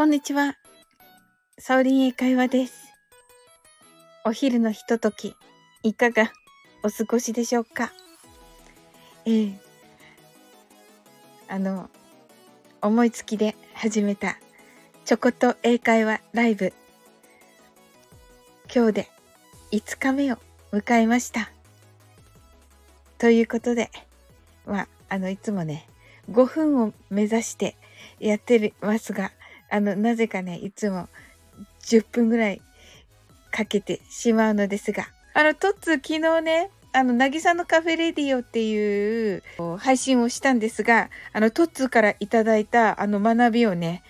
こんにちは。サオリン英会話です。お昼のひととき、いかがお過ごしでしょうか？ええあの、思いつきで始めた、ちょこっと英会話ライブ。今日で5日目を迎えました。ということで、まあ、あの、いつもね、5分を目指してやってますが、あの、なぜかね、いつも10分ぐらいかけてしまうのですが、あの、トッツ昨日ね、あの、なぎさの Cafe Radio っていう配信をしたんですが、あの、トッツからいただいたあの学びをね、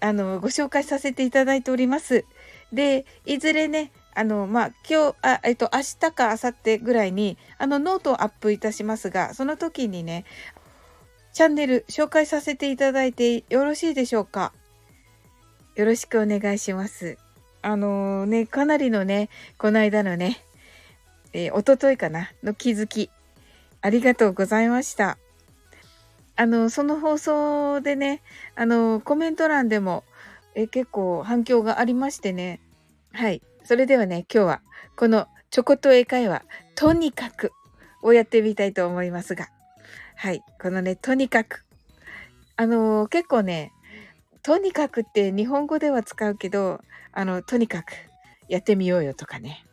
あの、ご紹介させていただいております。で、いずれね、あの、まあ、今日、あ、えっと、明日か明後日ぐらいに、あの、ノートをアップいたしますが、その時にね、チャンネル紹介させていただいてよろしいでしょうか？よろしくお願いします。あのー、ね、かなりのね、この間のね、えー、おとといかな、の気づき、ありがとうございました。あの、その放送でね、あの、コメント欄でも、え結構反響がありましてね。はい。それではね、今日は、このちょこっと英会話、とにかくをやってみたいと思いますが。はい。このね、とにかく。あの結構ね、とにかくって日本語では使うけど、あの、とにかくやってみようよとかね。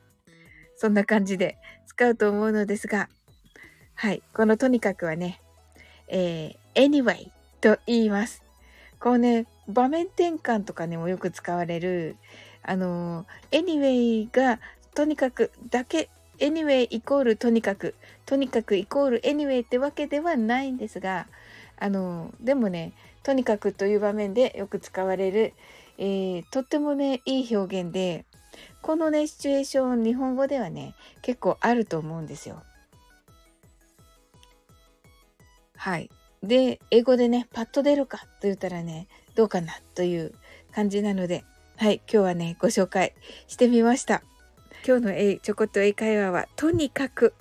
そんな感じで使うと思うのですが、はい。このとにかくはね、えー、anyway と言います。こうね、場面転換とかにもよく使われる、あの、anyway がとにかくだけ、anyway イコールとにかく、とにかくイコール anyway ってわけではないんですが、あの、でもね、とにかくという場面でよく使われる、えー、とってもね、いい表現で、このね、シチュエーション、日本語ではね、結構あると思うんですよ。はい。で、英語でね、パッと出るかと言ったらね、どうかなという感じなので、はい、今日はね、ご紹介してみました。今日のえちょこっと英会話は、とにかく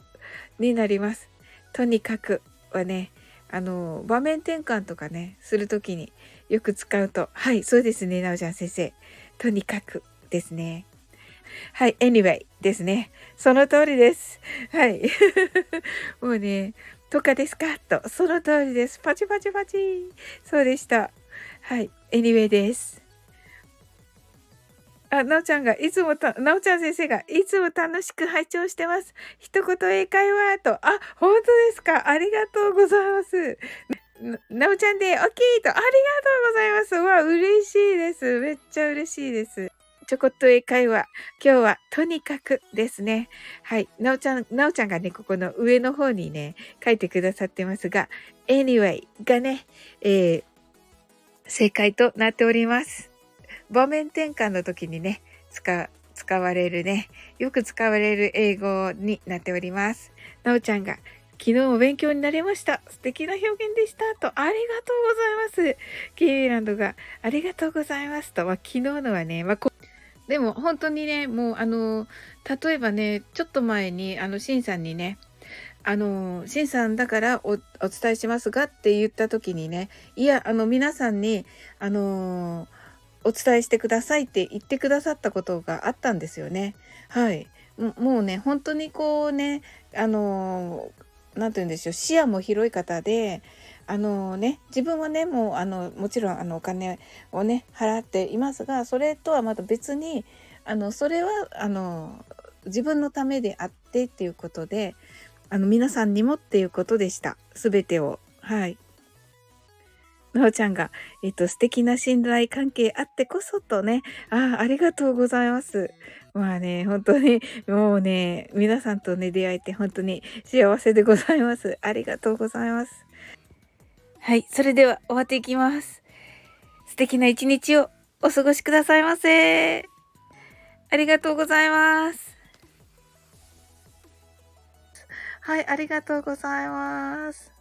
になります。とにかくはね、あの、場面転換とかね、するときによく使うと、はい、そうですね、なおちゃん先生。とにかくですね。はい、anyway ですね。その通りです。はい。もうね、とかですか？と、その通りです。パチパチパチ。そうでした。はい、anyway です。あ、なおちゃんが、いつもた、なおちゃん先生が、いつも楽しく拝聴してます。一言英会話と、あ、本当ですか？ありがとうございます。なおちゃんで、オッケーと、ありがとうございます。わ、嬉しいです。めっちゃ嬉しいです。ちょこっと英会話。今日はとにかくですね。はい。なおちゃん、なおちゃんがね、ここの上の方にね、書いてくださってますが、anyway がね、えー、正解となっております。場面転換の時にね、使、使われるね、よく使われる英語になっております。なおちゃんが、昨日も勉強になりました。素敵な表現でした。と、ありがとうございます。キーランドが、ありがとうございます。と、まあ、昨日のはね、まあ、でも本当にね、もうあの、例えばね、ちょっと前に、あの、シンさんにね、あの、シンさんだからお伝えしますがって言った時にね、いや、あの、皆さんに、あのお伝えしてくださいって言ってくださったことがあったんですよね。はい。もうね、本当にこうね、あの何て言うんでしょう、視野も広い方で、あのね、自分はね、もう、あの、もちろん、あの、お金をね、払っていますが、それとはまた別に、あの、それは、あの、自分のためであってっていうことで、あの、皆さんにもっていうことでした。すべてを。はい。なおちゃんが、えっと、素敵な信頼関係あってこそとね、ああ、ありがとうございます。まあね、本当に、もうね、皆さんとね、出会えて本当に幸せでございます。ありがとうございます。はい、それでは終わっていきます。素敵な一日をお過ごしくださいませ。ありがとうございます。はい、ありがとうございます。